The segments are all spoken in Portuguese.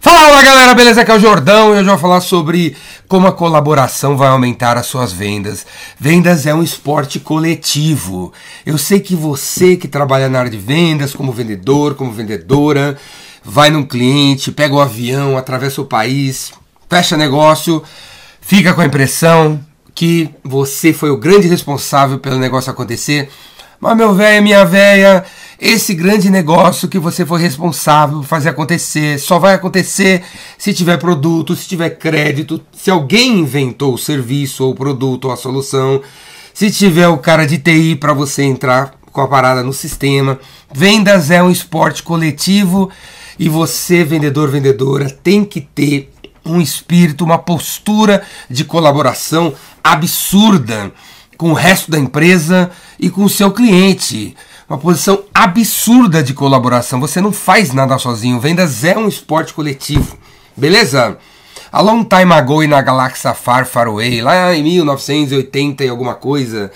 Fala galera, beleza? Aqui é o Jordão e hoje eu vou falar sobre como a colaboração vai aumentar as suas vendas. Vendas é um esporte coletivo. Eu sei que você que trabalha na área de vendas, como vendedor, como vendedora, vai num cliente, pega o avião, atravessa o país, fecha negócio, fica com a impressão que você foi o grande responsável pelo negócio acontecer. Mas meu velho, minha velha, esse grande negócio que você foi responsável por fazer acontecer só vai acontecer se tiver produto, se tiver crédito, se alguém inventou o serviço ou o produto ou a solução, se tiver o cara de TI para você entrar com a parada no sistema. Vendas é um esporte coletivo e você, vendedor, vendedora, tem que ter um espírito, uma postura de colaboração absurda com o resto da empresa e com o seu cliente uma posição absurda de colaboração. Você não faz nada sozinho. Vendas é um esporte coletivo. Beleza? A long time ago na galáxia Far Far Away, lá em 1980 e alguma coisa,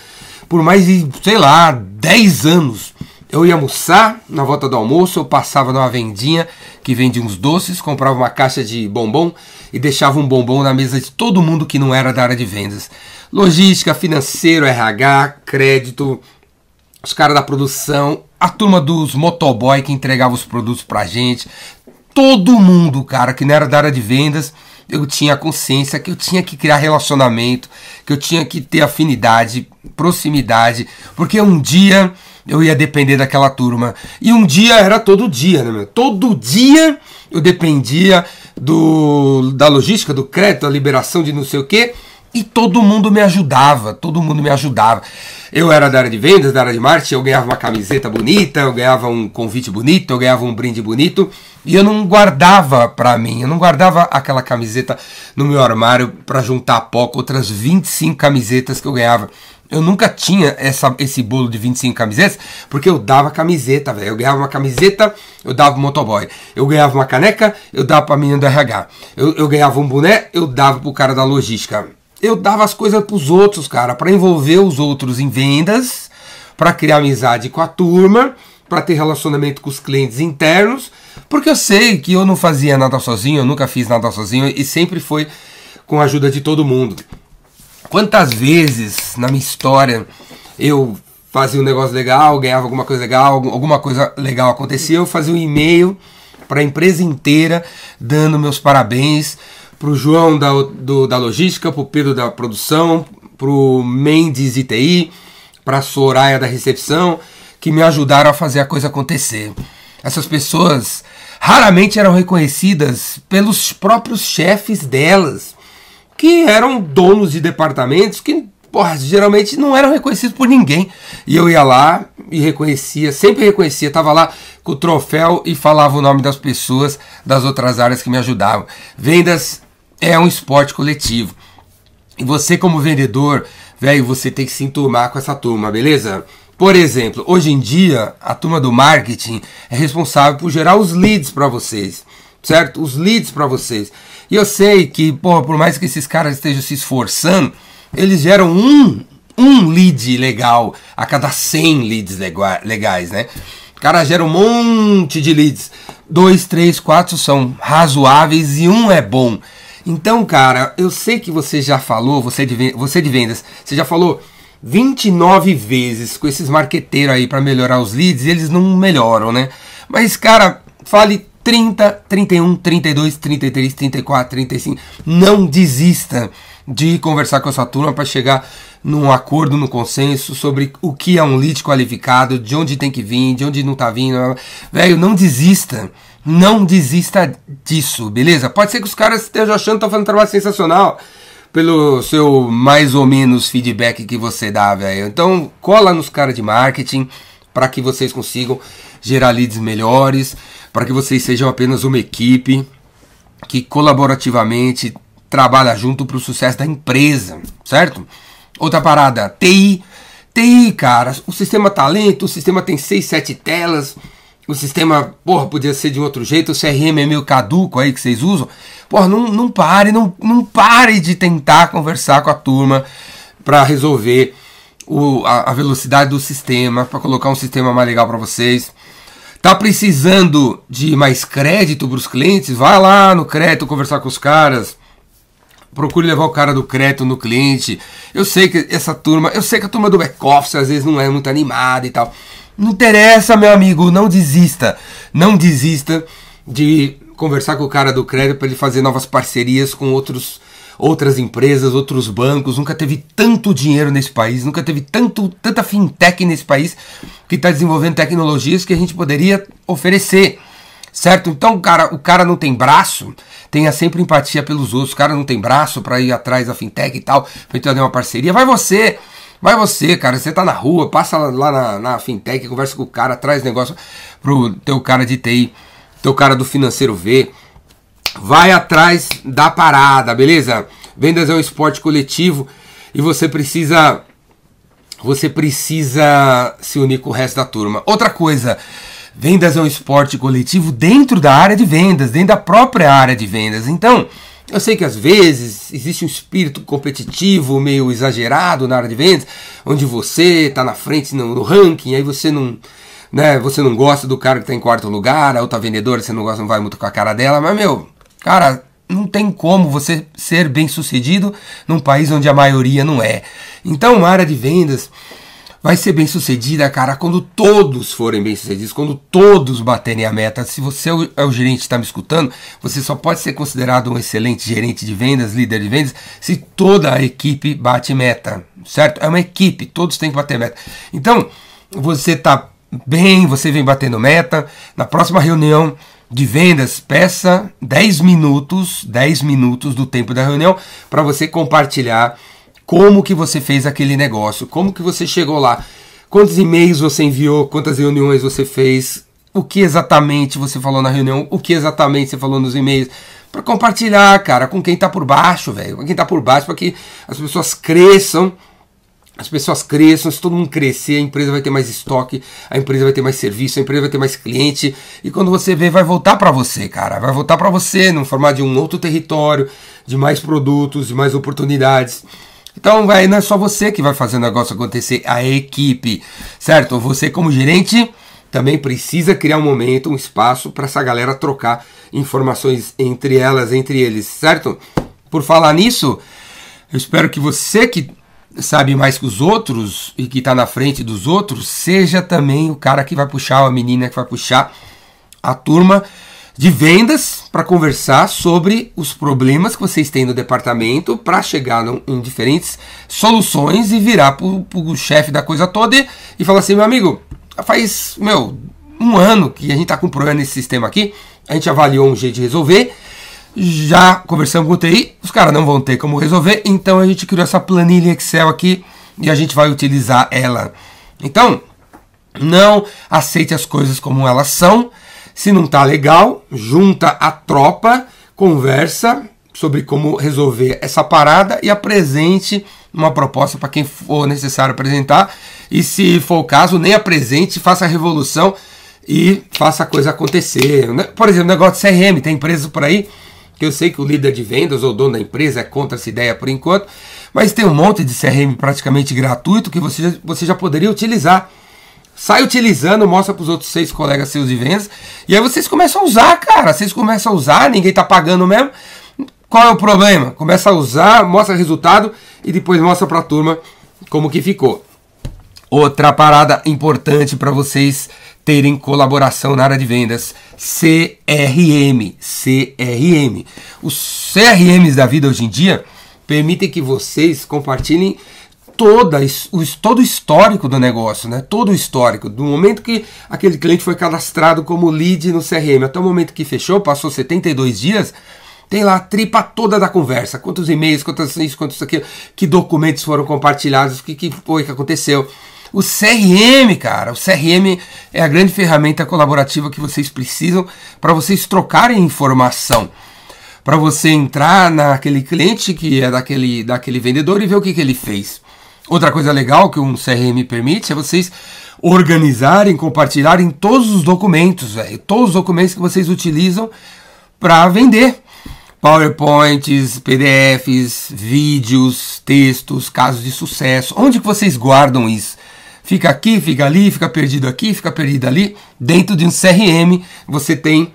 por mais de, sei lá, 10 anos, eu ia almoçar, na volta do almoço, eu passava numa vendinha que vende uns doces, comprava uma caixa de bombom e deixava um bombom na mesa de todo mundo que não era da área de vendas. Logística, financeiro, RH, crédito, os caras da produção, a turma dos motoboy que entregava os produtos pra gente, todo mundo, cara, que não era da área de vendas, eu tinha consciência que eu tinha que criar relacionamento, que eu tinha que ter afinidade, proximidade, porque um dia eu ia depender daquela turma. E um dia era todo dia, né, meu? Todo dia eu dependia do, da logística, do crédito, da liberação de não sei o quê e todo mundo me ajudava, todo mundo me ajudava. Eu era da área de vendas, da área de marketing, eu ganhava uma camiseta bonita, eu ganhava um convite bonito, eu ganhava um brinde bonito, e eu não guardava para mim, eu não guardava aquela camiseta no meu armário para juntar pó com outras 25 camisetas que eu ganhava. Eu nunca tinha essa, esse bolo de 25 camisetas, porque eu dava camiseta, velho. Eu ganhava uma camiseta, eu dava pro motoboy. Eu ganhava uma caneca, eu dava pra menina do RH. Eu, eu ganhava um boné, eu dava pro cara da logística eu dava as coisas para os outros, cara, para envolver os outros em vendas, para criar amizade com a turma, para ter relacionamento com os clientes internos, porque eu sei que eu não fazia nada sozinho, eu nunca fiz nada sozinho e sempre foi com a ajuda de todo mundo. Quantas vezes na minha história eu fazia um negócio legal, ganhava alguma coisa legal, alguma coisa legal acontecia, eu fazia um e-mail para a empresa inteira dando meus parabéns para o João da, do, da logística, para o Pedro da produção, para o Mendes ITI, para a Soraya da recepção, que me ajudaram a fazer a coisa acontecer. Essas pessoas raramente eram reconhecidas pelos próprios chefes delas, que eram donos de departamentos que porra, geralmente não eram reconhecidos por ninguém. E eu ia lá e reconhecia, sempre reconhecia, estava lá com o troféu e falava o nome das pessoas das outras áreas que me ajudavam. Vendas é um esporte coletivo. E você, como vendedor, velho, você tem que se enturmar com essa turma, beleza? Por exemplo, hoje em dia, a turma do marketing é responsável por gerar os leads para vocês, certo? Os leads para vocês. E eu sei que, porra, por mais que esses caras estejam se esforçando, eles geram um, um lead legal a cada 100 leads legais, né? O cara gera um monte de leads. Dois, três, quatro são razoáveis e um é bom. Então, cara, eu sei que você já falou, você de, você de vendas, você já falou 29 vezes com esses marqueteiros aí para melhorar os leads e eles não melhoram, né? Mas, cara, fale 30, 31, 32, 33, 34, 35. Não desista de conversar com a sua turma para chegar num acordo, num consenso sobre o que é um lead qualificado, de onde tem que vir, de onde não tá vindo. Velho, não desista. Não desista disso, beleza? Pode ser que os caras estejam achando que estão fazendo um trabalho sensacional pelo seu mais ou menos feedback que você dá, velho. Então, cola nos caras de marketing para que vocês consigam gerar leads melhores, para que vocês sejam apenas uma equipe que colaborativamente trabalha junto para o sucesso da empresa, certo? Outra parada, TI. TI, cara, o sistema tá lento, o sistema tem 6, 7 telas, o sistema, porra, podia ser de outro jeito, o CRM é meio caduco aí que vocês usam. Porra, não, não pare, não, não pare de tentar conversar com a turma para resolver o, a, a, velocidade do sistema, para colocar um sistema mais legal para vocês. Tá precisando de mais crédito para os clientes? Vai lá no crédito conversar com os caras. Procure levar o cara do crédito no cliente. Eu sei que essa turma, eu sei que a turma do back-office às vezes não é muito animada e tal. Não interessa, meu amigo, não desista. Não desista de conversar com o cara do crédito para ele fazer novas parcerias com outros outras empresas, outros bancos. Nunca teve tanto dinheiro nesse país, nunca teve tanto, tanta fintech nesse país que está desenvolvendo tecnologias que a gente poderia oferecer. Certo? Então, cara, o cara não tem braço, tenha sempre empatia pelos outros. O cara não tem braço para ir atrás da fintech e tal, pra gente fazer uma parceria. Vai você! Vai você, cara, você tá na rua, passa lá na, na fintech, conversa com o cara, traz negócio pro teu cara de TI, teu cara do financeiro ver. Vai atrás da parada, beleza? Vendas é um esporte coletivo e você precisa você precisa se unir com o resto da turma. Outra coisa, vendas é um esporte coletivo dentro da área de vendas, dentro da própria área de vendas. Então, eu sei que às vezes existe um espírito competitivo meio exagerado na área de vendas, onde você está na frente no, ranking, aí você não, né, você não gosta do cara que está em quarto lugar, a outra vendedora você não gosta, não vai muito com a cara dela, mas meu, cara, não tem como você ser bem sucedido num país onde a maioria não é. Então, a área de vendas vai ser bem sucedida, cara, quando todos forem bem sucedidos, quando todos baterem a meta. Se você é o, é gerente que está me escutando, você só pode ser considerado um excelente gerente de vendas, líder de vendas, se toda a equipe bate meta, certo? É uma equipe, todos têm que bater meta. Então, você está bem, você vem batendo meta. Na próxima reunião de vendas, peça 10 minutos, 10 minutos do tempo da reunião para você compartilhar como que você fez aquele negócio, como que você chegou lá, quantos e-mails você enviou, quantas reuniões você fez, o que exatamente você falou na reunião, o que exatamente você falou nos e-mails, para compartilhar, cara, com quem está por baixo, velho, com quem está por baixo, para que as pessoas cresçam. As pessoas cresçam, se todo mundo crescer, a empresa vai ter mais estoque, a empresa vai ter mais serviço, a empresa vai ter mais cliente, e quando você vê, vai voltar para você, cara, vai voltar para você no formato de um outro território, de mais produtos, de mais oportunidades. Então, não é só você que vai fazer o negócio acontecer, a equipe, certo? Você, como gerente, também precisa criar um momento, um espaço para essa galera trocar informações entre elas, entre eles, certo? Por falar nisso, eu espero que você que sabe mais que os outros e que está na frente dos outros, seja também o cara que vai puxar, a menina que vai puxar a turma de vendas para conversar sobre os problemas que vocês têm no departamento para chegar em diferentes soluções e virar para o chefe da coisa toda e, e falar assim, meu amigo, faz, meu, um ano que a gente está com problema nesse sistema aqui, a gente avaliou um jeito de resolver, já conversamos com o TI, os caras não vão ter como resolver, então a gente criou essa planilha Excel aqui e a gente vai utilizar ela. Então, não aceite as coisas como elas são. Se não tá legal, junta a tropa, conversa sobre como resolver essa parada e apresente uma proposta para quem for necessário apresentar. E se for o caso, nem apresente, faça a revolução e faça a coisa acontecer. Por exemplo, negócio de CRM, tem empresas por aí que eu sei que o líder de vendas ou dono da empresa é contra essa ideia por enquanto, mas tem um monte de CRM praticamente gratuito que você já, você já poderia utilizar. Sai utilizando, mostra para os outros seis colegas seus de vendas, e aí vocês começam a usar, cara. Vocês começam a usar, ninguém está pagando mesmo. Qual é o problema? Começa a usar, mostra resultado e depois mostra para a turma como que ficou. Outra parada importante para vocês terem colaboração na área de vendas, CRM, CRM. Os CRMs da vida hoje em dia permitem que vocês compartilhem toda, todo o histórico do negócio, né? Todo o histórico, do momento que aquele cliente foi cadastrado como lead no CRM até o momento que fechou, passou 72 dias, tem lá a tripa toda da conversa, quantos e-mails, quantos isso, quantos aquilo, que documentos foram compartilhados, o que, que foi que aconteceu. O CRM, cara, o CRM é a grande ferramenta colaborativa que vocês precisam para vocês trocarem informação. Para você entrar naquele cliente que é daquele, daquele vendedor e ver o que, que ele fez. Outra coisa legal que um CRM permite é vocês organizarem, compartilharem todos os documentos, véio, todos os documentos que vocês utilizam para vender. PowerPoints, PDFs, vídeos, textos, casos de sucesso. Onde que vocês guardam isso? fica aqui, fica ali, fica perdido aqui, fica perdido ali. Dentro de um CRM, você tem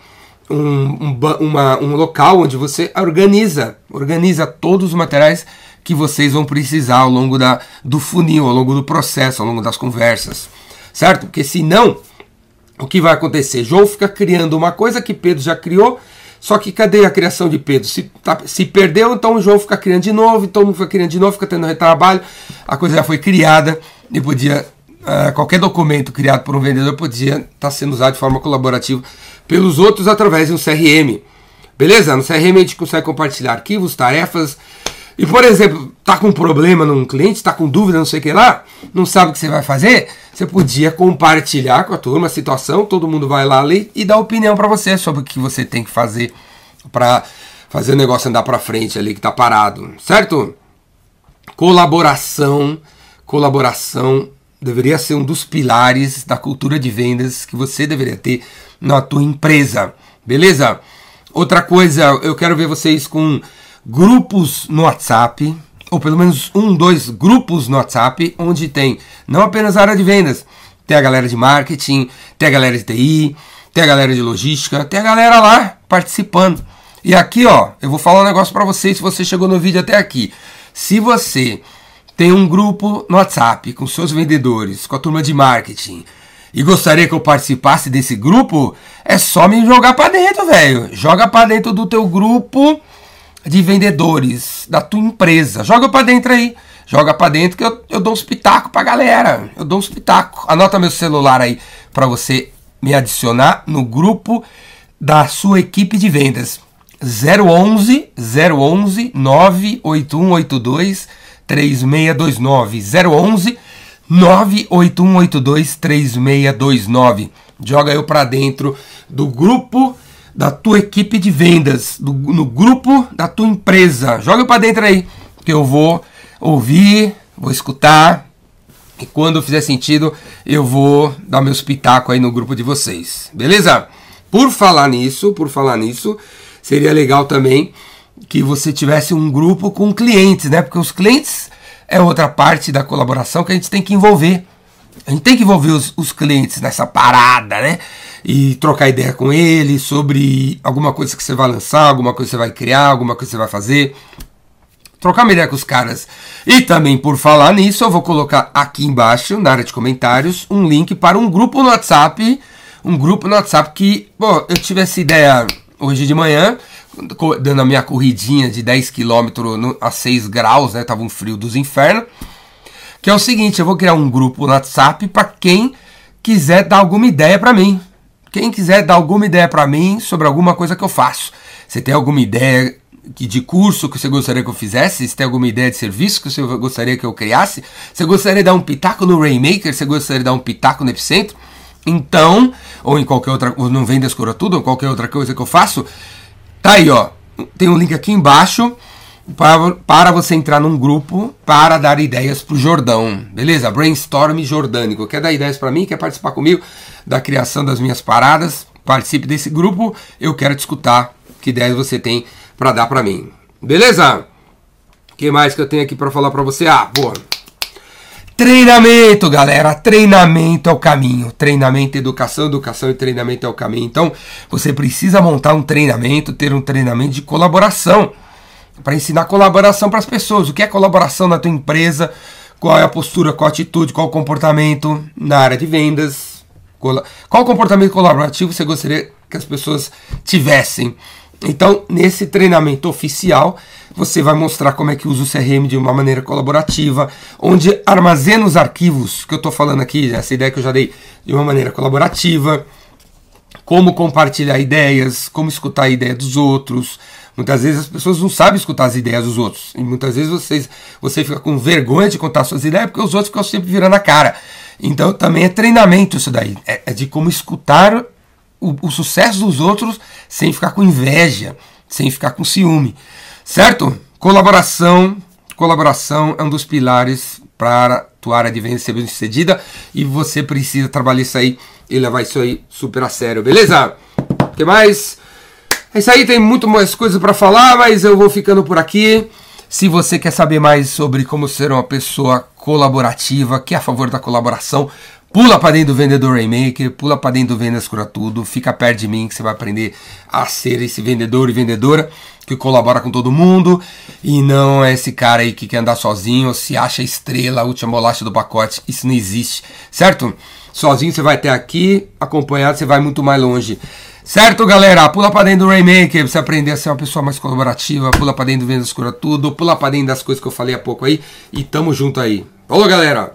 um, um, uma, um local onde você organiza, organiza todos os materiais que vocês vão precisar ao longo da, do funil, ao longo do processo, ao longo das conversas, certo? Porque senão, o que vai acontecer? João fica criando uma coisa que Pedro já criou, só que cadê a criação de Pedro? Se, tá, se perdeu, então João fica criando de novo, então fica criando de novo, fica tendo retrabalho, a coisa já foi criada e podia. Uh, qualquer documento criado por um vendedor podia estar tá sendo usado de forma colaborativa pelos outros através de um CRM. Beleza? No CRM a gente consegue compartilhar arquivos, tarefas, e, por exemplo, tá com problema num cliente, tá com dúvida, não sei o que lá, não sabe o que você vai fazer, você podia compartilhar com a turma a situação, todo mundo vai lá ler e dar opinião para você sobre o que você tem que fazer para fazer o negócio andar para frente ali que tá parado, certo? Colaboração, colaboração deveria ser um dos pilares da cultura de vendas que você deveria ter na tua empresa, beleza? Outra coisa, eu quero ver vocês com grupos no WhatsApp, ou pelo menos um, dois grupos no WhatsApp, onde tem não apenas a área de vendas, tem a galera de marketing, tem a galera de TI, tem a galera de logística, tem a galera lá participando. E aqui, ó, eu vou falar um negócio para vocês se você chegou no vídeo até aqui. Se você tem um grupo no WhatsApp com seus vendedores, com a turma de marketing, e gostaria que eu participasse desse grupo, é só me jogar para dentro, velho. Joga para dentro do teu grupo de vendedores da tua empresa. Joga para dentro aí. Joga para dentro que eu, eu dou uns pitacos pra galera. Eu dou uns pitacos. Anota meu celular aí para você me adicionar no grupo da sua equipe de vendas. 011 011 98182 3629 011 98182 3629. Joga eu para dentro do grupo da tua equipe de vendas, do, no grupo da tua empresa. Joga para dentro aí, que eu vou ouvir, vou escutar. E quando fizer sentido, eu vou dar meus pitacos aí no grupo de vocês. Beleza? Por falar nisso, por falar nisso, seria legal também que você tivesse um grupo com clientes, né? Porque os clientes é outra parte da colaboração que a gente tem que envolver. A gente tem que envolver os, os clientes nessa parada, né? E trocar ideia com eles sobre alguma coisa que você vai lançar, alguma coisa que você vai criar, alguma coisa que você vai fazer. Trocar uma ideia com os caras. E também, por falar nisso, eu vou colocar aqui embaixo, na área de comentários, um link para um grupo no WhatsApp. Um grupo no WhatsApp que, pô, eu tive essa ideia hoje de manhã, dando a minha corridinha de 10 km a 6 graus, né? Tava um frio dos infernos. Que é o seguinte, eu vou criar um grupo no WhatsApp para quem quiser dar alguma ideia para mim. Quem quiser dar alguma ideia para mim sobre alguma coisa que eu faço. Você tem alguma ideia de curso que você gostaria que eu fizesse? Você tem alguma ideia de serviço que você gostaria que eu criasse? Você gostaria de dar um pitaco no Rainmaker? Você gostaria de dar um pitaco no Epicentro? Então, ou em qualquer outra, ou no Vendas Cura Tudo, ou qualquer outra coisa que eu faço, tá aí, ó. Tem um link aqui embaixo para, para você entrar num grupo para dar ideias para o Jordão, beleza? Brainstorm Jordânico. Quer dar ideias para mim? Quer participar comigo da criação das minhas paradas? Participe desse grupo. Eu quero te escutar. Que ideias você tem para dar para mim? Beleza? O que mais que eu tenho aqui para falar para você? Ah, boa. Treinamento, galera. Treinamento é o caminho. Treinamento, educação, educação e treinamento é o caminho. Então, você precisa montar um treinamento, ter um treinamento de colaboração para ensinar colaboração para as pessoas. O que é colaboração na tua empresa? Qual é a postura, qual a atitude, qual o comportamento na área de vendas? Qual comportamento colaborativo você gostaria que as pessoas tivessem? Então, nesse treinamento oficial, você vai mostrar como é que usa o CRM de uma maneira colaborativa, onde armazena os arquivos que eu estou falando aqui, essa ideia que eu já dei, de uma maneira colaborativa, como compartilhar ideias, como escutar a ideia dos outros, Muitas vezes as pessoas não sabem escutar as ideias dos outros. E muitas vezes vocês, você fica com vergonha de contar suas ideias porque os outros ficam sempre virando a cara. Então também é treinamento isso daí. É, é de como escutar o, o sucesso dos outros sem ficar com inveja, sem ficar com ciúme. Certo? Colaboração. Colaboração é um dos pilares para tua área de venda ser bem sucedida e você precisa trabalhar isso aí e levar isso aí super a sério, beleza? O que mais? É isso aí, tem muito mais coisas para falar, mas eu vou ficando por aqui. Se você quer saber mais sobre como ser uma pessoa colaborativa, que é a favor da colaboração. Pula para dentro do vendedor Rainmaker, pula para dentro do Vendas Cura Tudo, fica perto de mim que você vai aprender a ser esse vendedor e vendedora que colabora com todo mundo e não é esse cara aí que quer andar sozinho, se acha estrela, última bolacha do pacote. Isso não existe, certo? Sozinho você vai até aqui, acompanhado você vai muito mais longe. Certo, galera? Pula pra dentro do Rainmaker pra você aprender a ser uma pessoa mais colaborativa. Pula pra dentro do Vendas Cura Tudo. Pula pra dentro das coisas que eu falei há pouco aí. E tamo junto aí. Falou, galera!